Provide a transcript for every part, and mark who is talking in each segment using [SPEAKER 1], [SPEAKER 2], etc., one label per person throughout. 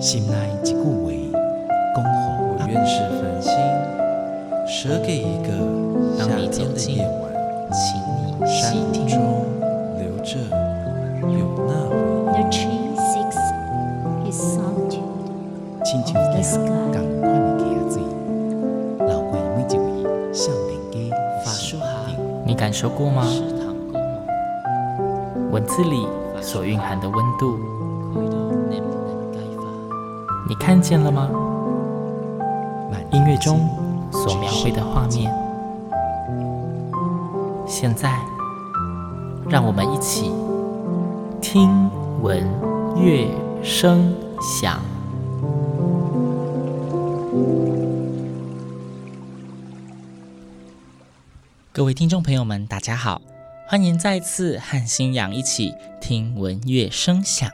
[SPEAKER 1] 心内一句话，恭候
[SPEAKER 2] 我愿是繁星，舍给一个夏天的夜晚，
[SPEAKER 3] 请你
[SPEAKER 2] 山
[SPEAKER 3] 听。
[SPEAKER 2] 中留着有那回
[SPEAKER 4] The tree seeks his solitude
[SPEAKER 1] 亲像
[SPEAKER 4] of the
[SPEAKER 1] 一
[SPEAKER 4] sky.
[SPEAKER 1] 样共款的溪水，流过每一位少年家
[SPEAKER 2] 法术好，
[SPEAKER 3] 你感受
[SPEAKER 2] 过吗？
[SPEAKER 3] 文字里所蕴含的温度，看见了吗？
[SPEAKER 1] 万
[SPEAKER 3] 音乐中所描绘的画面，现在，让我们一起听闻乐声响。各位听众朋友们，大家好，欢迎再次和新阳一起听闻乐声响。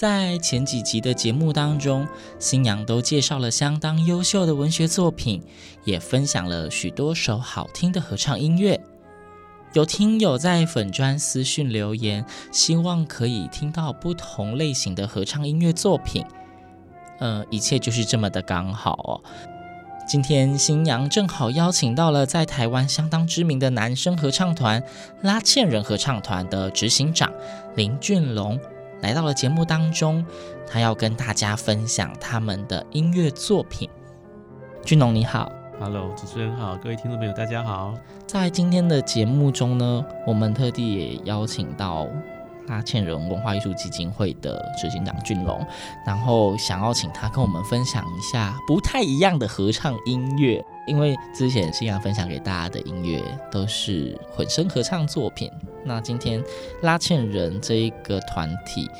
[SPEAKER 3] 在前几集的节目当中，新娘都介绍了相当优秀的文学作品，也分享了许多首好听的合唱音乐。有听友在粉专私讯留言，希望可以听到不同类型的合唱音乐作品。呃，一切就是这么的刚好哦。今天新娘正好邀请到了在台湾相当知名的男声合唱团拉茜人合唱团的执行长林俊龙。来到了节目当中，他要跟大家分享他们的音乐作品。俊龙你好
[SPEAKER 5] ，Hello，主持人好，各位听众朋友大家好。
[SPEAKER 3] 在今天的节目中呢，我们特地也邀请到拉倩人文化艺术基金会的执行长俊龙，然后想要请他跟我们分享一下不太一样的合唱音乐。因为之前星洋分享给大家的音乐都是混声合唱作品，那今天拉倩人这一个团体，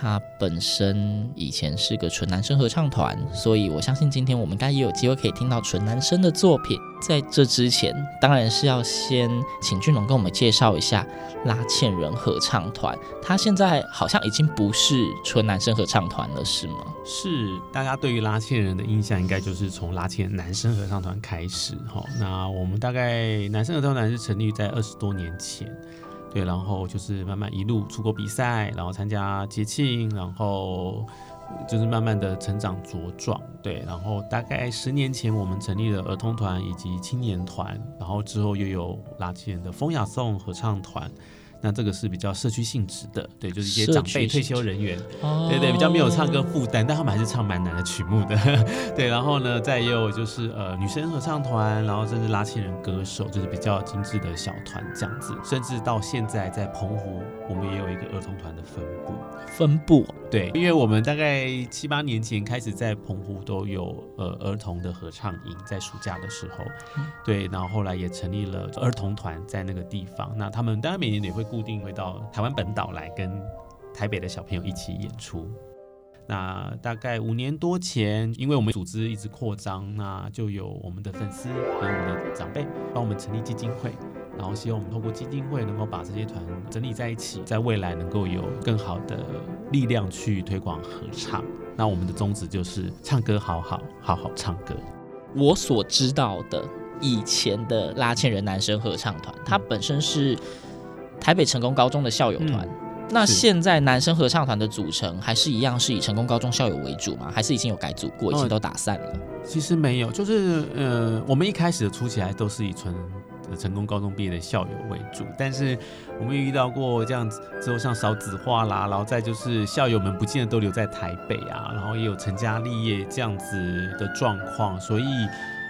[SPEAKER 3] 他本身以前是个纯男生合唱团，所以我相信今天我们应该也有机会可以听到纯男生的作品。在这之前，当然是要先请俊龙跟我们介绍一下拉纤人合唱团。他现在好像已经不是纯男生合唱团了，是吗？
[SPEAKER 5] 是，大家对于拉纤人的印象应该就是从拉纤男生合唱团开始哈。那我们大概男生合唱团是成立在二十多年前，对，然后就是慢慢一路出国比赛，然后参加节庆，然后。就是慢慢的成长茁壮，对，然后大概十年前我们成立了儿童团以及青年团，然后之后又有拉纤人的风雅颂合唱团。那这个是比较社区性质的，对，就是一些长辈退休人员，对对，比较没有唱歌负担，但他们还是唱蛮难的曲目的，对。然后呢，再也有就是呃女生合唱团，然后甚至拉纤人歌手，就是比较精致的小团这样子。甚至到现在在澎湖，我们也有一个儿童团的分布。
[SPEAKER 3] 分布，
[SPEAKER 5] 对，因为我们大概七八年前开始在澎湖都有呃儿童的合唱营，在暑假的时候，对，然后后来也成立了儿童团在那个地方。那他们当然每年也会。固定会到台湾本岛来跟台北的小朋友一起演出。那大概五年多前，因为我们组织一直扩张，那就有我们的粉丝和我们的长辈帮我们成立基金会，然后希望我们透过基金会能够把这些团整理在一起，在未来能够有更好的力量去推广合唱。那我们的宗旨就是唱歌好好，好好唱歌。
[SPEAKER 3] 我所知道的以前的拉纤人男生合唱团，它本身是。台北成功高中的校友团，嗯，那现在男生合唱团的组成还是一样是以成功高中校友为主吗？还是已经有改组过，已经都打散了？哦，
[SPEAKER 5] 其实没有，就是呃，我们一开始的初期还都是以纯成功高中毕业的校友为主，但是我们也遇到过这样子之后，像少子化啦，然后再就是校友们不见得都留在台北啊，然后也有成家立业这样子的状况，所以。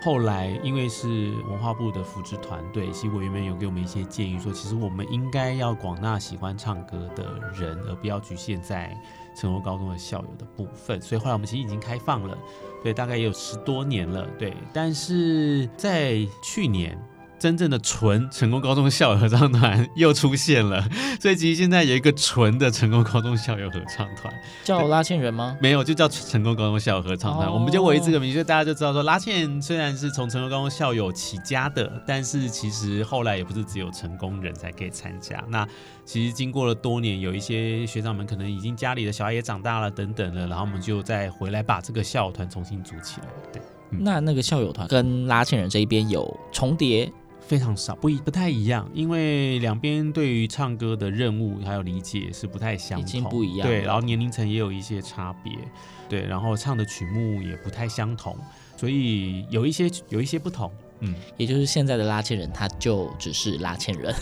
[SPEAKER 5] 后来，因为是文化部的扶植团队，其实委员们有给我们一些建议，说其实我们应该要广纳喜欢唱歌的人，而不要局限在成功高中的校友的部分。所以后来我们其实已经开放了，对，大概也有十多年了，对。但是在去年。真正的纯成功高中校友合唱团又出现了，所以其实现在有一个纯的成功高中校友合唱团，
[SPEAKER 3] 叫拉纤人吗？
[SPEAKER 5] 没有，就叫成功高中校友合唱团。哦、我们就为这个名，所以大家就知道说，拉纤虽然是从成功高中校友起家的，但是其实后来也不是只有成功人才可以参加。那其实经过了多年，有一些学长们可能已经家里的小孩也长大了等等了，然后我们就再回来把这个校友团重新组起来。对，
[SPEAKER 3] 嗯、那那个校友团跟拉纤人这一边有重叠？
[SPEAKER 5] 非常少，不一不太一样，因为两边对于唱歌的任务还有理解是不太相同，
[SPEAKER 3] 已经不一样。
[SPEAKER 5] 对，然后年龄层也有一些差别，对，然后唱的曲目也不太相同，所以有一些有一些不同。嗯，
[SPEAKER 3] 也就是现在的拉纤人，他就只是拉纤人，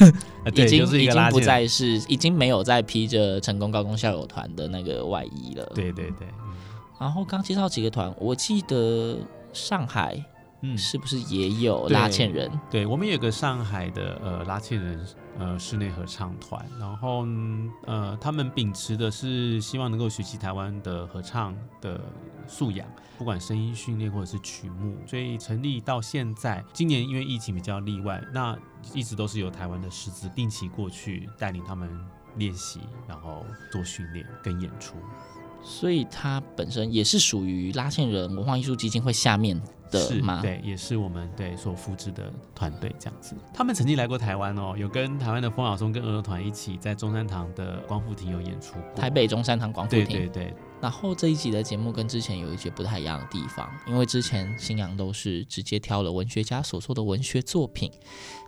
[SPEAKER 3] 已经
[SPEAKER 5] 就是、
[SPEAKER 3] 已经不再是，已经没有再披着成功高中校友团的那个外衣了。
[SPEAKER 5] 对对对。嗯、
[SPEAKER 3] 然后刚介绍几个团，我记得上海。嗯，是不是也有拉纤人？
[SPEAKER 5] 对，对，我们有个上海的呃拉纤人呃室内合唱团，然后呃他们秉持的是希望能够学习台湾的合唱的素养，不管声音训练或者是曲目，所以成立到现在，今年因为疫情比较例外，那一直都是由台湾的师资定期过去带领他们练习，然后做训练跟演出。
[SPEAKER 3] 所以它本身也是属于拉纤人文化艺术基金会下面的吗？
[SPEAKER 5] 对，也是我们对所扶植的团队这样子。他们曾经来过台湾哦，有跟台湾的风小松跟儿童团一起在中山堂的光复亭有演出过。
[SPEAKER 3] 台北中山堂光复亭。
[SPEAKER 5] 对对对。
[SPEAKER 3] 然后这一集的节目跟之前有一些不太一样的地方，因为之前新阳都是直接挑了文学家所做的文学作品，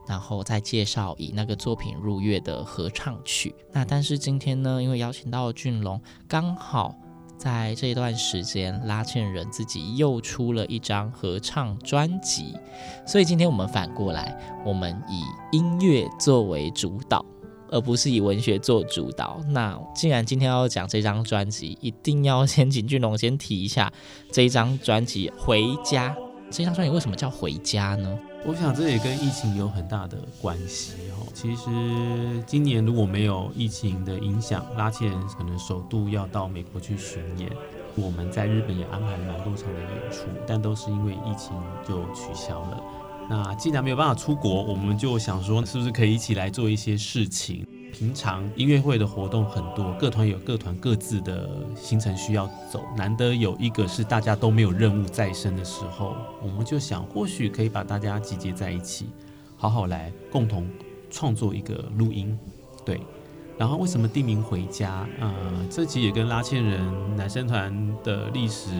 [SPEAKER 3] 然后再介绍以那个作品入乐的合唱曲。那但是今天呢，因为邀请到了俊龙，刚好。在这一段时间，拉线人自己又出了一张合唱专辑，所以今天我们反过来，我们以音乐作为主导，而不是以文学做主导。那既然今天要讲这张专辑，一定要先请俊龙先提一下这一张专辑《回家》。这张专辑为什么叫《回家》呢？
[SPEAKER 5] 我想这也跟疫情有很大的关系哦。其实今年如果没有疫情的影响，拉纤人可能首度要到美国去巡演。我们在日本也安排了蛮多场的演出，但都是因为疫情就取消了。那既然没有办法出国，我们就想说，是不是可以一起来做一些事情？平常音乐会的活动很多，各团有各团各自的行程需要走，难得有一个是大家都没有任务在身的时候，我们就想或许可以把大家集结在一起，好好来共同创作一个录音。对，然后为什么地名回家？呃，这集也跟拉纤人男生团的历史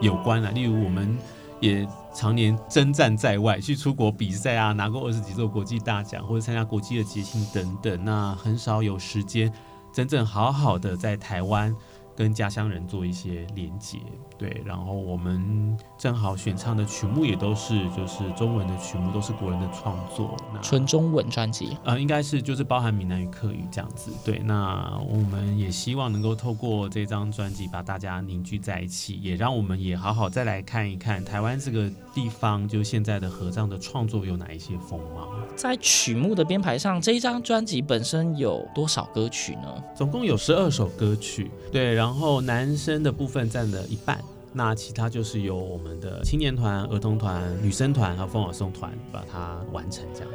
[SPEAKER 5] 有关啊。例如我们。也常年征战在外，去出国比赛啊，拿过二十几座国际大奖，或者参加国际的节庆等等，那很少有时间真正好好的在台湾。跟家乡人做一些连接，对，然后我们正好选唱的曲目也都是就是中文的曲目，都是国人的创作，
[SPEAKER 3] 纯中文专辑，
[SPEAKER 5] 呃，应该是就是包含闽南语、客语这样子，对，那我们也希望能够透过这张专辑把大家凝聚在一起，也让我们也好好再来看一看台湾这个地方，就现在的合唱的创作有哪一些风貌。
[SPEAKER 3] 在曲目的编排上，这一张专辑本身有多少歌曲呢？
[SPEAKER 5] 总共有十二首歌曲，对，然后男生的部分占了一半，那其他就是由我们的青年团、儿童团、女生团和丰晓松团把它完成这样。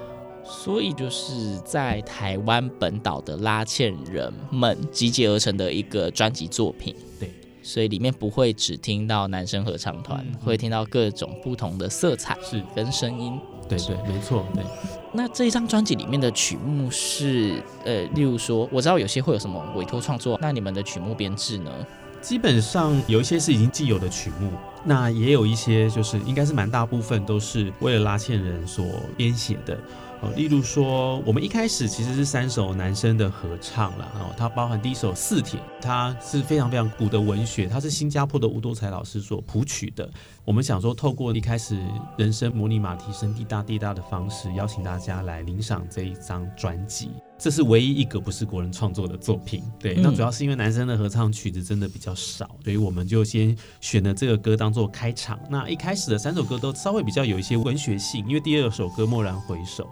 [SPEAKER 3] 所以就是在台湾本岛的拉纤人们集结而成的一个专辑作品。
[SPEAKER 5] 对，
[SPEAKER 3] 所以里面不会只听到男生合唱团，会听到各种不同的色彩是跟声音。
[SPEAKER 5] 对对，没错，对。
[SPEAKER 3] 那这一张专辑里面的曲目是，呃，例如说，我知道有些会有什么委托创作，那你们的曲目编制呢？
[SPEAKER 5] 基本上有一些是已经既有的曲目，那也有一些就是应该是蛮大部分都是为了拉纤人所编写的。哦，例如说，我们一开始其实是三首男生的合唱了，哦，它包含第一首《四帖》，它是非常非常古的文学，它是新加坡的吴多才老师所谱曲的。我们想说，透过一开始人声模拟马蹄声滴答滴答的方式，邀请大家来领赏这一张专辑。这是唯一一个不是国人创作的作品，对。那主要是因为男生的合唱曲子真的比较少，所以我们就先选了这个歌当做开场。那一开始的三首歌都稍微比较有一些文学性，因为第二首歌《蓦然回首》，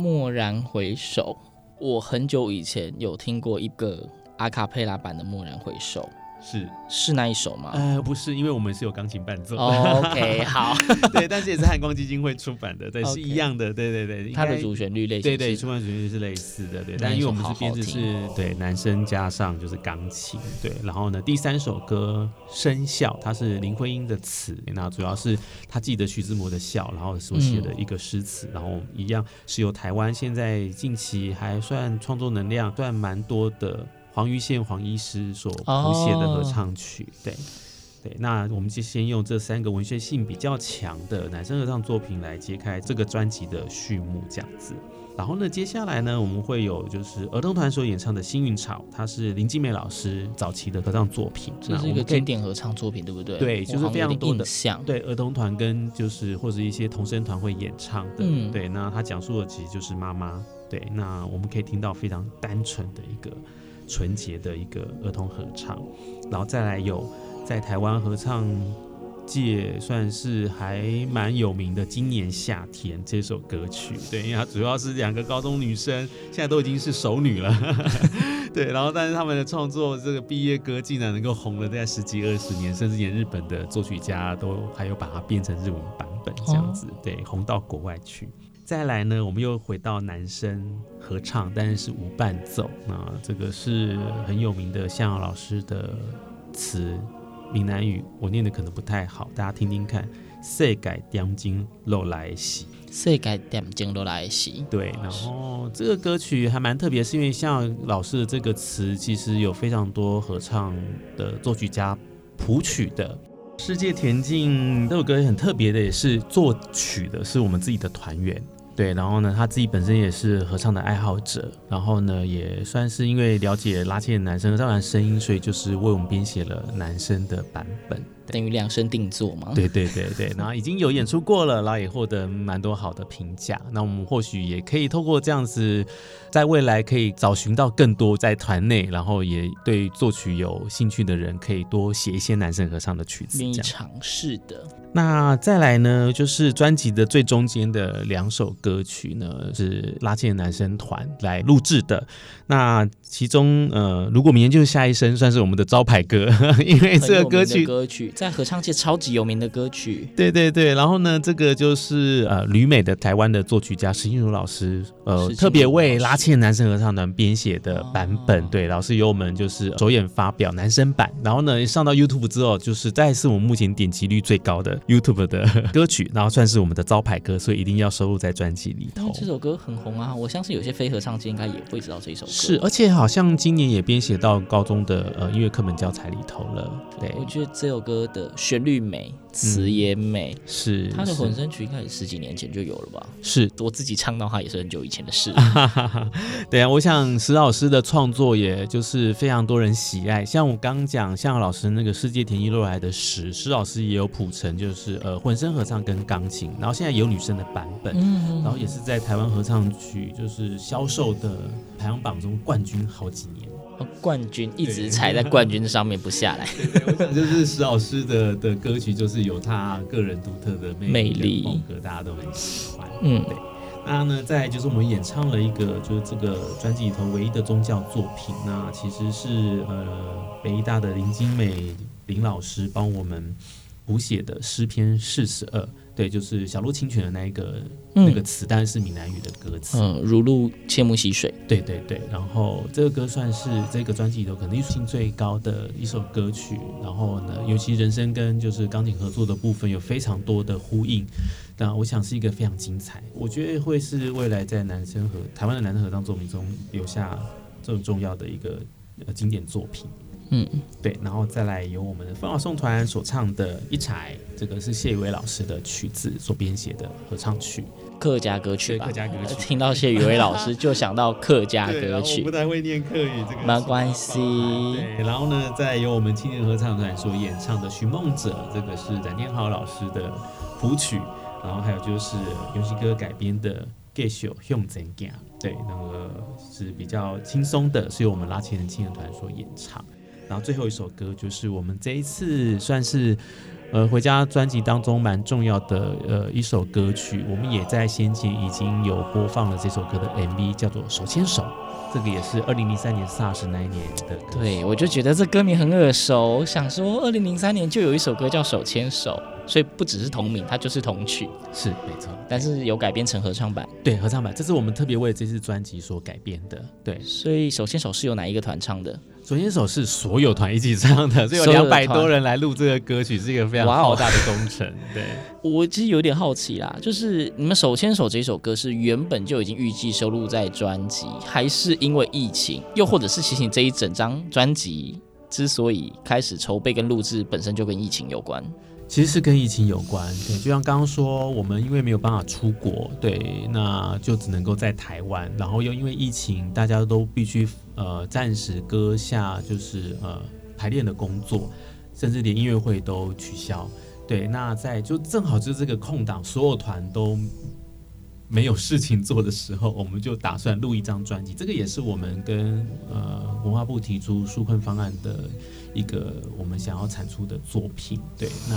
[SPEAKER 3] 蓦然回首，我很久以前有听过一个阿卡佩拉版的《蓦然回首》。
[SPEAKER 5] 是
[SPEAKER 3] 是那一首吗？
[SPEAKER 5] 呃，不是，因为我们是有钢琴伴奏。
[SPEAKER 3] Oh, OK，好，
[SPEAKER 5] 对，但是也是汉光基金会出版的，对是一样的，对对对。
[SPEAKER 3] 它的主旋律类似，
[SPEAKER 5] 对对，出版旋律是类似的，对。但因为我们是编制是对，男生加上就是钢琴，对。然后呢，第三首歌《生笑》，它是林徽因的词，那主要是他记得徐志摩的笑，然后所写的一个诗词，嗯，然后一样是由台湾现在近期还算创作能量算蛮多的。黄玉宪黄医师所谱写的合唱曲，oh, 对，对，那我们就先用这三个文学性比较强的男生合唱作品来揭开这个专辑的序幕，这样子。然后呢，接下来呢，我们会有就是儿童团所演唱的《幸运草》，它是林静美老师早期的合唱作品，
[SPEAKER 3] 这是一个经典合唱作品，对不对？
[SPEAKER 5] 对，就是非常多的
[SPEAKER 3] 像
[SPEAKER 5] 对儿童团跟就是或者一些童声团会演唱的。嗯，对，那他讲述的其实就是妈妈。对，那我们可以听到非常单纯的一个纯洁的一个儿童合唱，然后再来有在台湾合唱界算是还蛮有名的《今年夏天》这首歌曲，对，因为它主要是两个高中女生，现在都已经是熟女了，对，然后但是他们的创作这个毕业歌竟然能够红了在十几二十年，甚至连日本的作曲家都还有把它变成日文版本这样子，对，红到国外去。再来呢，我们又回到男声合唱，但是是无伴奏，那这个是很有名的向阳老师的词。闽南语我念的可能不太好，大家听听看。世界点睛落来时，
[SPEAKER 3] 世界点睛落来时。
[SPEAKER 5] 对，然后这个歌曲还蛮特别，是因为向阳老师的这个词，其实有非常多合唱的作曲家谱曲的。世界田径这首歌很特别的，也是作曲的是我们自己的团员。对，然后呢，他自己本身也是合唱的爱好者，然后呢，也算是因为了解拉纤男生，当然声音，所以就是为我们编写了男生的版本。
[SPEAKER 3] 等于量身定做嘛？
[SPEAKER 5] 对对对对，然后已经有演出过了，然后也获得蛮多好的评价。那我们或许也可以透过这样子，在未来可以找寻到更多在团内，然后也对作曲有兴趣的人，可以多写一些男生合唱的曲子。
[SPEAKER 3] 愿意尝试的。
[SPEAKER 5] 那再来呢，就是专辑的最中间的两首歌曲呢，是拉纤男生团来录制的。那其中呃，如果明天就是下一生，算是我们的招牌歌，因为这个歌曲
[SPEAKER 3] 歌曲。在合唱界超级有名的歌曲，对
[SPEAKER 5] 对对，然后呢，这个就是呃旅美的台湾的作曲家石静茹老师，呃特别为拉纤男生合唱团编写的版本，哦、对，老师由我们就是首演发表男生版，然后呢上到 YouTube 之后，就是再是我们目前点击率最高的 YouTube 的歌曲，然后算是我们的招牌歌，所以一定要收录在专辑里头。
[SPEAKER 3] 这首歌很红啊，我相信有些非合唱界应该也会知道这首歌。
[SPEAKER 5] 是，而且好像今年也编写到高中的呃音乐课本教材里头了。对，
[SPEAKER 3] 我觉得这首歌。的旋律美，词也美，
[SPEAKER 5] 嗯、是
[SPEAKER 3] 他的混声曲，应该是十几年前就有了吧？
[SPEAKER 5] 是
[SPEAKER 3] 我自己唱到他也是很久以前的事。
[SPEAKER 5] 对啊，我想石老师的创作，也就是非常多人喜爱。像我刚讲，向老师那个世界田一落来的石，石老师也有谱成，就是呃混声合唱跟钢琴，然后现在有女生的版本，嗯，然后也是在台湾合唱曲就是销售的排行榜中冠军好几年。
[SPEAKER 3] 冠军一直踩在冠军上面不下
[SPEAKER 5] 来。就是石老师的的歌曲，就是有他个人独特的魅力风格，大家都很喜欢。嗯，对。那呢，再就是我们演唱了一个，就是这个专辑里头唯一的宗教作品。那其实是呃北艺大的林金美林老师帮我们谱写的诗篇四十二。对，就是小鹿清泉的那一个、嗯、那个词，但是闽南语的歌词。
[SPEAKER 3] 嗯，如露切木溪水。
[SPEAKER 5] 对对对，然后这个歌算是这个专辑里头可能艺术性最高的一首歌曲。然后呢，尤其人声跟就是钢琴合作的部分有非常多的呼应。那我想是一个非常精彩，我觉得会是未来在男生和台湾的男生合唱作品中留下这种重要的一个呃经典作品。嗯，对，然后再来由我们的凤凰颂团所唱的《一柴》，这个是谢宇威老师的曲子所编写的合唱曲，
[SPEAKER 3] 客家歌曲吧？
[SPEAKER 5] 客家歌曲。
[SPEAKER 3] 听到谢宇威老师就想到客家歌曲。
[SPEAKER 5] 我不太会念客语，这个
[SPEAKER 3] 没关系。
[SPEAKER 5] 对，然后呢，再由我们青年合唱团所演唱的《寻梦者》，这个是展天豪老师的谱曲，然后还有就是游戏歌改编的《继续向前行》，对，那个是比较轻松的，是由我们拉琴人青年团所演唱。然后最后一首歌就是我们这一次算是呃回家专辑当中蛮重要的呃一首歌曲，我们也在先前已经有播放了这首歌的 MV，叫做《手牵手》，这个也是二零零三年 SARS 那一年的歌。
[SPEAKER 3] 对，我就觉得这歌名很耳熟，想说二零零三年就有一首歌叫《手牵手》。所以不只是同名，它就是同曲，
[SPEAKER 5] 是没错。
[SPEAKER 3] 但是有改编成合唱版，
[SPEAKER 5] 对，合唱版，这是我们特别为这次专辑所改编的。对，
[SPEAKER 3] 所以手牵手是由哪一个团唱的？
[SPEAKER 5] 手牵手是所有团一起唱的，所以有两百多人来录这个歌曲，是一个非常浩大的工程。对，
[SPEAKER 3] 我其实有点好奇啦，就是你们手牵手这首歌是原本就已经预计收录在专辑，还是因为疫情，又或者是其实这一整张专辑？之所以开始筹备跟录制，本身就跟疫情有关。
[SPEAKER 5] 其实是跟疫情有关，对，就像刚刚说，我们因为没有办法出国，对，那就只能够在台湾，然后又因为疫情，大家都必须呃暂时搁下，就是呃排练的工作，甚至连音乐会都取消，对，那在就正好就是这个空档，所有团都没有事情做的时候，我们就打算录一张专辑，这个也是我们跟呃文化部提出纾困方案的。一个我们想要产出的作品，对，那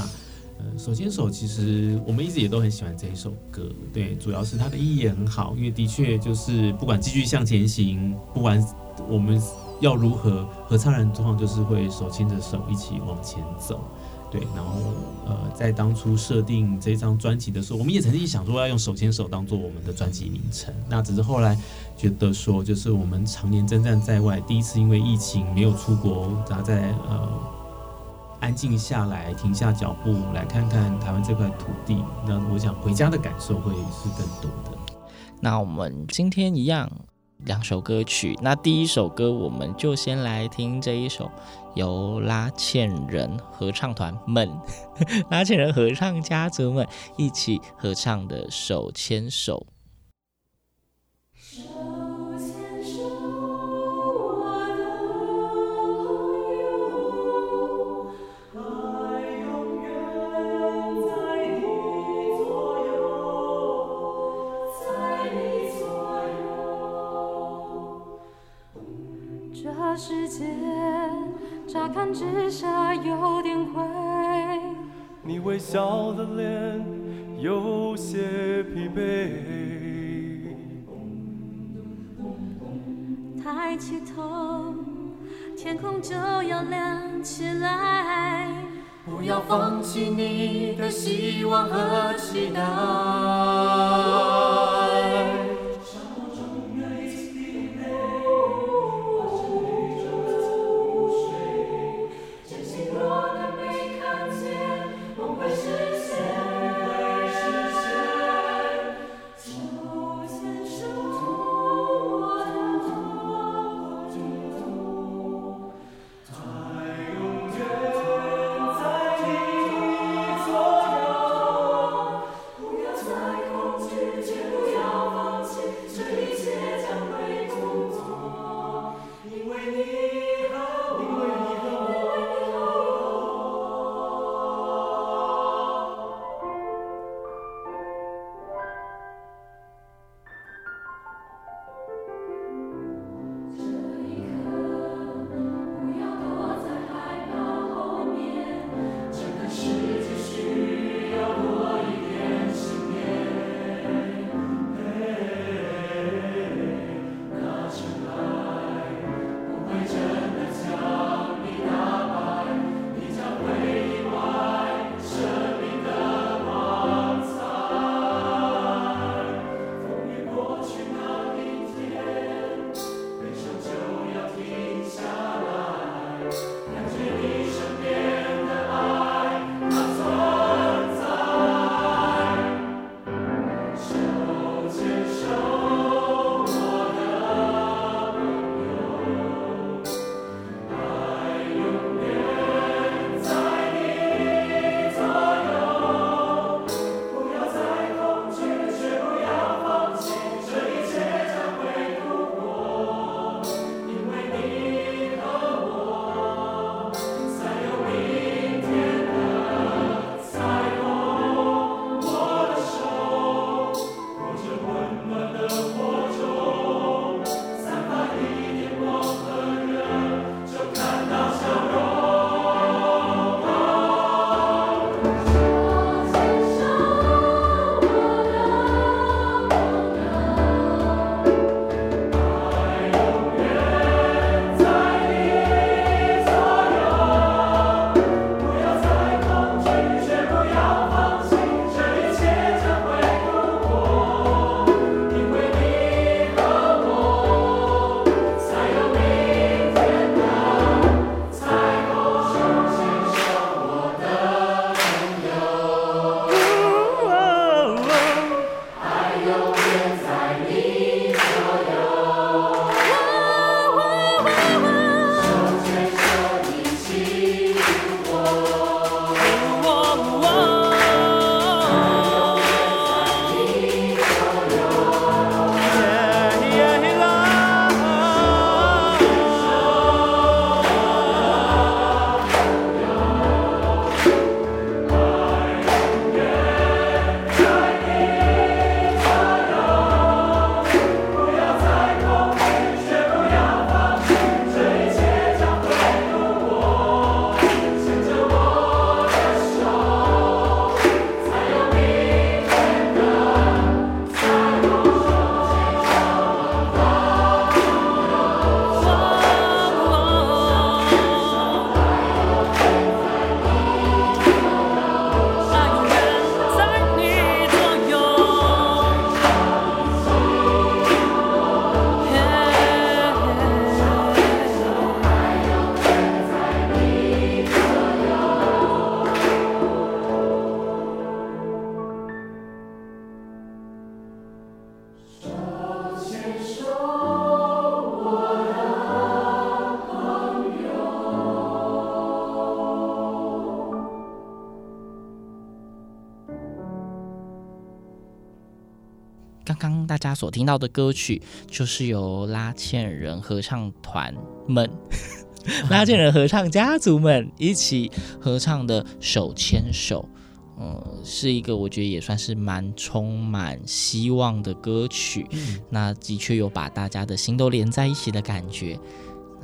[SPEAKER 5] 呃，手牵手其实我们一直也都很喜欢这一首歌，对，主要是它的意义也很好，因为的确就是不管继续向前行，不管我们要如何，合唱人状况就是会手牵着手一起往前走。对，然后呃，在当初设定这张专辑的时候，我们也曾经想说要用手牵手当做我们的专辑名称。那只是后来觉得说，就是我们常年征战在外，第一次因为疫情没有出国，然后在呃安静下来，停下脚步来看看台湾这块土地，那我想回家的感受会是更多的。
[SPEAKER 3] 那我们今天一样。两首歌曲，那第一首歌我们就先来听这一首由拉纤人合唱团们、拉纤人合唱家族们一起合唱的《手牵手》。
[SPEAKER 6] 微笑的脸有些疲惫。抬起头，天空就要亮起来，不要放弃你的希望和期待。
[SPEAKER 3] 所听到的歌曲，就是由拉纤人合唱团们、拉纤人合唱家族们一起合唱的《手牵手》。嗯，是一个我觉得也算是蛮充满希望的歌曲。嗯，那的确有把大家的心都连在一起的感觉。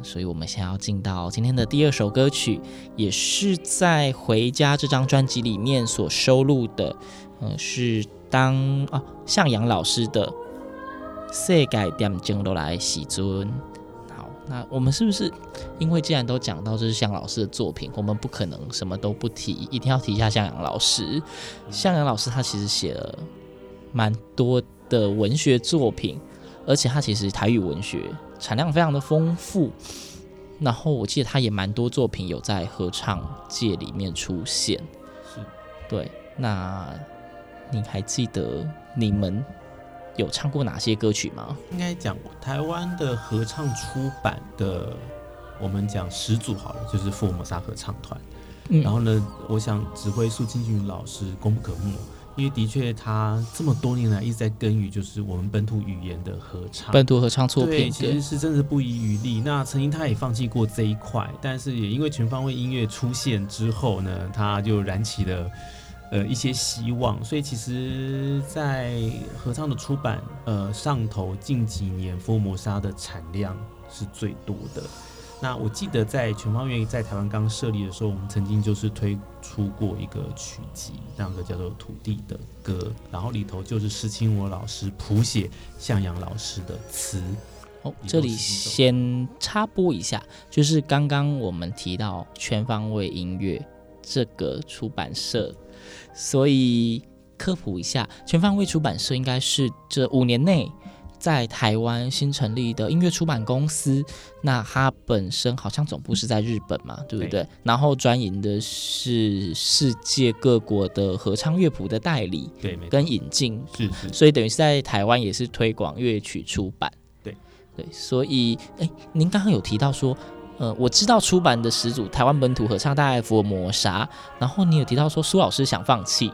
[SPEAKER 3] 所以，我们先要进到今天的第二首歌曲，也是在《回家》这张专辑里面所收录的。嗯，是当哦向阳老师的《世界点钟都来时阵》。那我们是不是因为既然都讲到这是向老师的作品，我们不可能什么都不提，一定要提一下向阳老师。向阳老师他其实写了蛮多的文学作品，而且他其实台语文学产量非常的丰富。然后我记得他也蛮多作品有在合唱界里面出现。是，对。那你还记得你们？有唱过哪些歌曲吗？
[SPEAKER 5] 应该讲台湾的合唱出版的，我们讲始祖好了，就是福尔摩沙合唱团。嗯，然后呢，我想指挥苏清云老师功不可没，因为的确他这么多年来一直在耕耘，就是我们本土语言的合唱，
[SPEAKER 3] 本土合唱作品，
[SPEAKER 5] 对，其实是真的是不遗余力。那曾经他也放弃过这一块，但是也因为全方位音乐出现之后呢，他就燃起了。呃，一些希望，所以其实，在合唱的出版，呃，上头近几年福尔摩沙的产量是最多的。那我记得在全方位在台湾刚设立的时候，我们曾经就是推出过一个曲集，那个叫做《土地的歌》，然后里头就是施清我老师谱写，向阳老师的词。
[SPEAKER 3] 哦，这里先插播一下，就是刚刚我们提到全方位音乐这个出版社。所以科普一下，全方位出版社应该是这五年内在台湾新成立的音乐出版公司。那它本身好像总部是在日本嘛，对不对？对，然后专营的是世界各国的合唱乐谱的代理，
[SPEAKER 5] 对，
[SPEAKER 3] 跟引进，
[SPEAKER 5] 是是。
[SPEAKER 3] 所以等于是在台湾也是推广乐曲出版，
[SPEAKER 5] 对
[SPEAKER 3] 对。所以，哎，您刚刚有提到说。呃，我知道出版的始祖台湾本土合唱大爱福尔摩沙，然后你有提到说苏老师想放弃，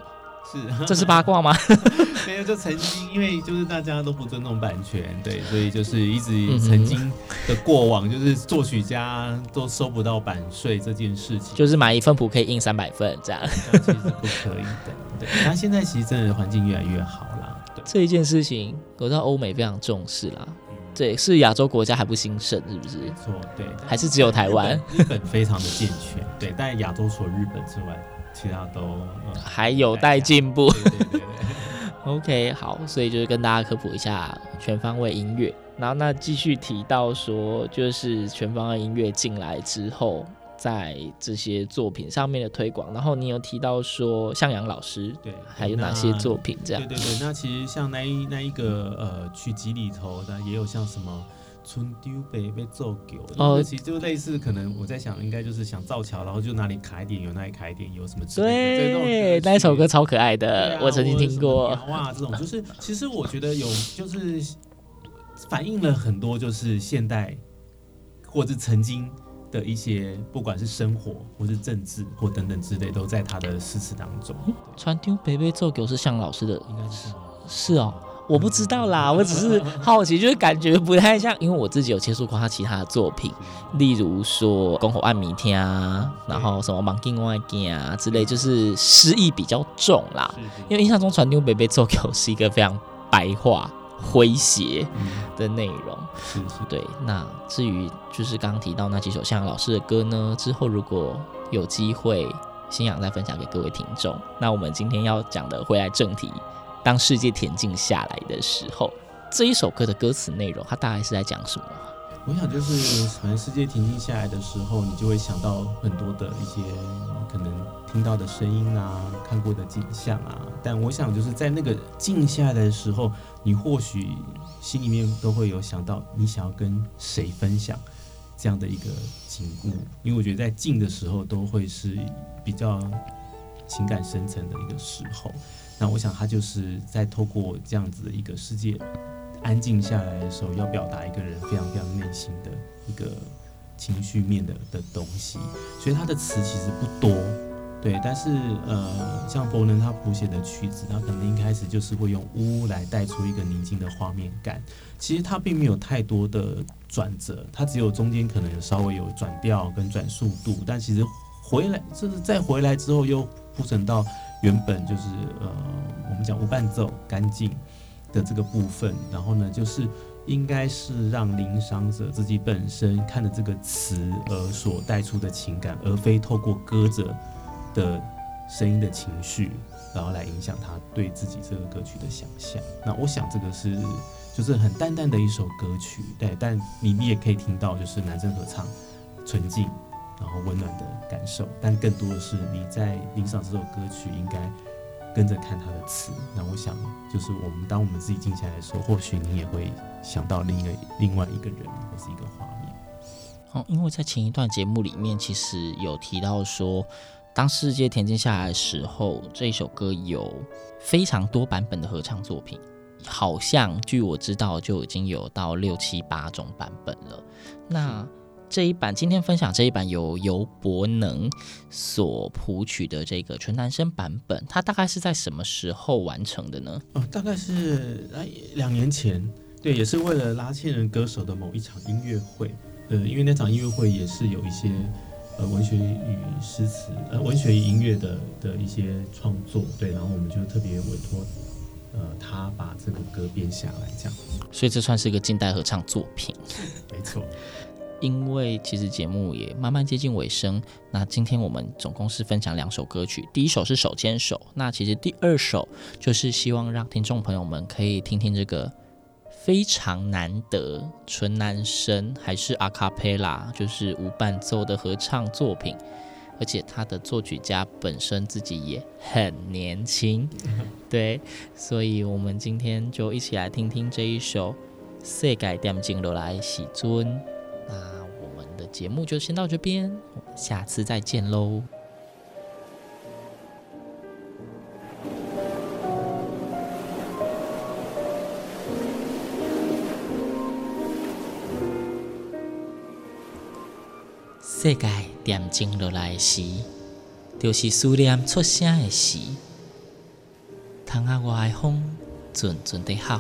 [SPEAKER 5] 是
[SPEAKER 3] 这是八卦吗？
[SPEAKER 5] 没有，就曾经因为就是大家都不尊重版权，对，所以就是一直曾经的过往就是作曲家都收不到版税这件事情，
[SPEAKER 3] 就是买一份谱可以印三百份这样，
[SPEAKER 5] 其实不可以的。对，那现在其实真的环境越来越好啦，对，
[SPEAKER 3] 这一件事情我知道欧美非常重视啦。对，是亚洲国家还不兴盛，是不是？
[SPEAKER 5] 没错，对，
[SPEAKER 3] 还是只有台湾？
[SPEAKER 5] 日本非常的健全，对，但亚洲除了日本之外，其他都、嗯、
[SPEAKER 3] 还有待进步。
[SPEAKER 5] 对对对对
[SPEAKER 3] OK，好，所以就是跟大家科普一下全方位音乐，然后那继续提到说，就是全方位音乐进来之后。在这些作品上面的推广，然后你有提到说向阳老师对，还有哪些作品这样？
[SPEAKER 5] 对对对，那其实像那一那一个呃曲集里头的，也有像什么春丢北被奏狗哦，其实就类似，可能我在想，应该就是想造桥，然后就哪里卡一点，有哪里卡一点，有什么之类的。
[SPEAKER 3] 对，那一首歌超可爱的，啊、我曾经听过。
[SPEAKER 5] 哇，这种就是，其实我觉得有，就是反映了很多，就是现代或者曾经。的一些，不管是生活或是政治或等等之类，都在他的诗词当中。
[SPEAKER 3] 传丢北北奏狗是向老师的，应该是是哦，我不知道啦，我只是 好奇，就是感觉不太像，因为我自己有接触过他其他的作品，例如说《篝火暗迷天》啊，然后什么《忙境外镜》啊之类，就是诗意比较重啦。因为印象中传丢北北奏狗是一个非常白话。诙谐的内容，嗯、是是对。那至于就是刚刚提到那几首向阳老师的歌呢，之后如果有机会，新阳再分享给各位听众。那我们今天要讲的，回来正题，当世界恬静下来的时候，这一首歌的歌词内容，它大概是在讲什么？
[SPEAKER 5] 我想就是，反正世界平静下来的时候，你就会想到很多的一些可能听到的声音啊，看过的景象啊。但我想就是在那个静下来的时候，你或许心里面都会有想到，你想要跟谁分享这样的一个景物。因为我觉得在静的时候，都会是比较情感深层的一个时候。那我想他就是在透过这样子的一个世界。安静下来的时候，要表达一个人非常非常内心的一个情绪面的的东西，所以他的词其实不多，对，但是呃，像伯能他谱写的曲子，他可能一开始就是会用呜来带出一个宁静的画面感。其实他并没有太多的转折，他只有中间可能有稍微有转调跟转速度，但其实回来就是再回来之后又铺陈到原本就是呃，我们讲无伴奏干净的这个部分，然后呢就是。应该是让聆赏者自己本身看的这个词而所带出的情感，而非透过歌者的声音的情绪，然后来影响他对自己这个歌曲的想象。那我想这个是就是很淡淡的一首歌曲，对，但你你也可以听到就是男生合唱纯净然后温暖的感受，但更多的是你在聆赏这首歌曲应该。跟着看他的词，那我想就是我们当我们自己静下来的时候，或许你也会想到另一个另外一个人或是一个画面。
[SPEAKER 3] 哦，因为在前一段节目里面，其实有提到说，当世界恬静下来的时候，这一首歌有非常多版本的合唱作品，好像据我知道就已经有到六七八种版本了。那这一版今天分享这一版由游伯能所谱曲的这个纯男生版本，它大概是在什么时候完成的呢？
[SPEAKER 5] 哦，大概是哎两年前，对，也是为了拉纤人歌手的某一场音乐会，呃，因为那场音乐会也是有一些呃文学与诗词呃文学与音乐的的一些创作，对，然后我们就特别委托呃他把这个歌编下来，这样，
[SPEAKER 3] 所以这算是一个近代合唱作品，
[SPEAKER 5] 没错。
[SPEAKER 3] 因为其实节目也慢慢接近尾声，那今天我们总共是分享两首歌曲，第一首是手牵手，那其实第二首就是希望让听众朋友们可以听听这个非常难得纯男声还是阿卡贝拉，就是无伴奏的合唱作品，而且他的作曲家本身自己也很年轻，对，所以我们今天就一起来听听这一首《世界恬静落来喜尊》。那我们的节目就先到这边，下次再见喽。世界恬静落来时，就是思念出声的时。窗仔外的风阵阵的吼，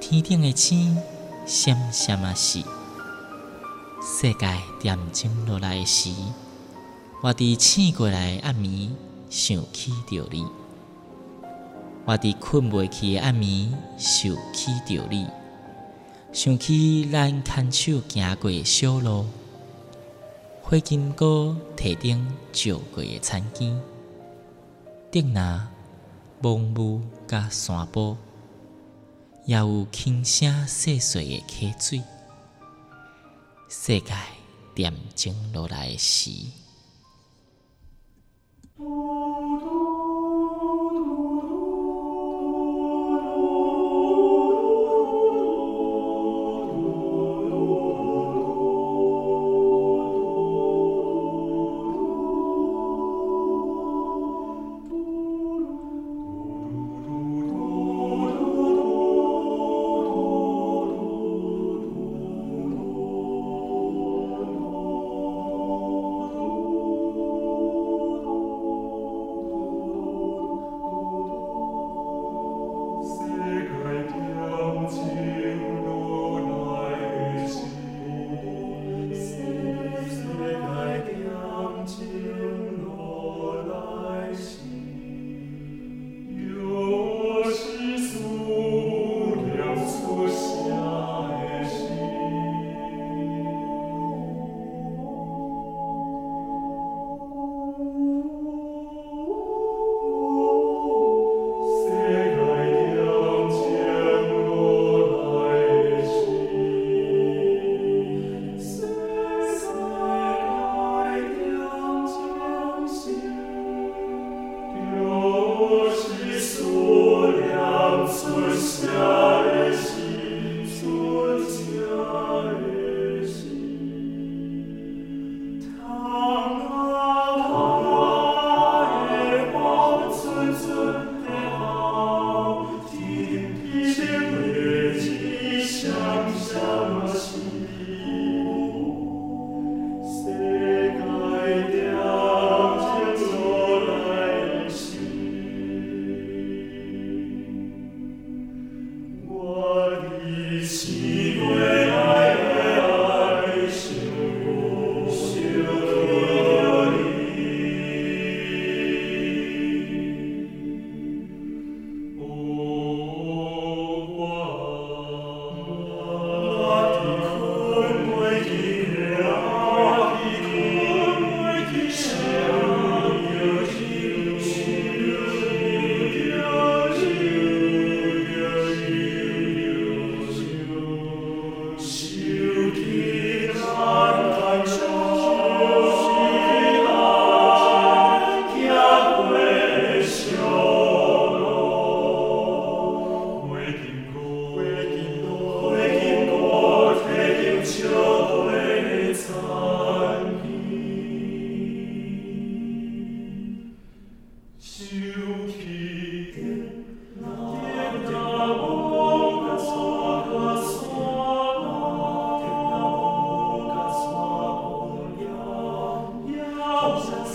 [SPEAKER 3] 天顶的星闪闪啊闪。世界恬静落来时，我伫醒过来暗暝想起着你；我伫困袂去的暗暝想起着你，想起咱牵手行过的小路，花金菇堤顶照过的田间，竹林、蒙雾甲山坡，也有轻声细碎的溪水。世界恬静落来时。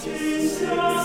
[SPEAKER 7] 下。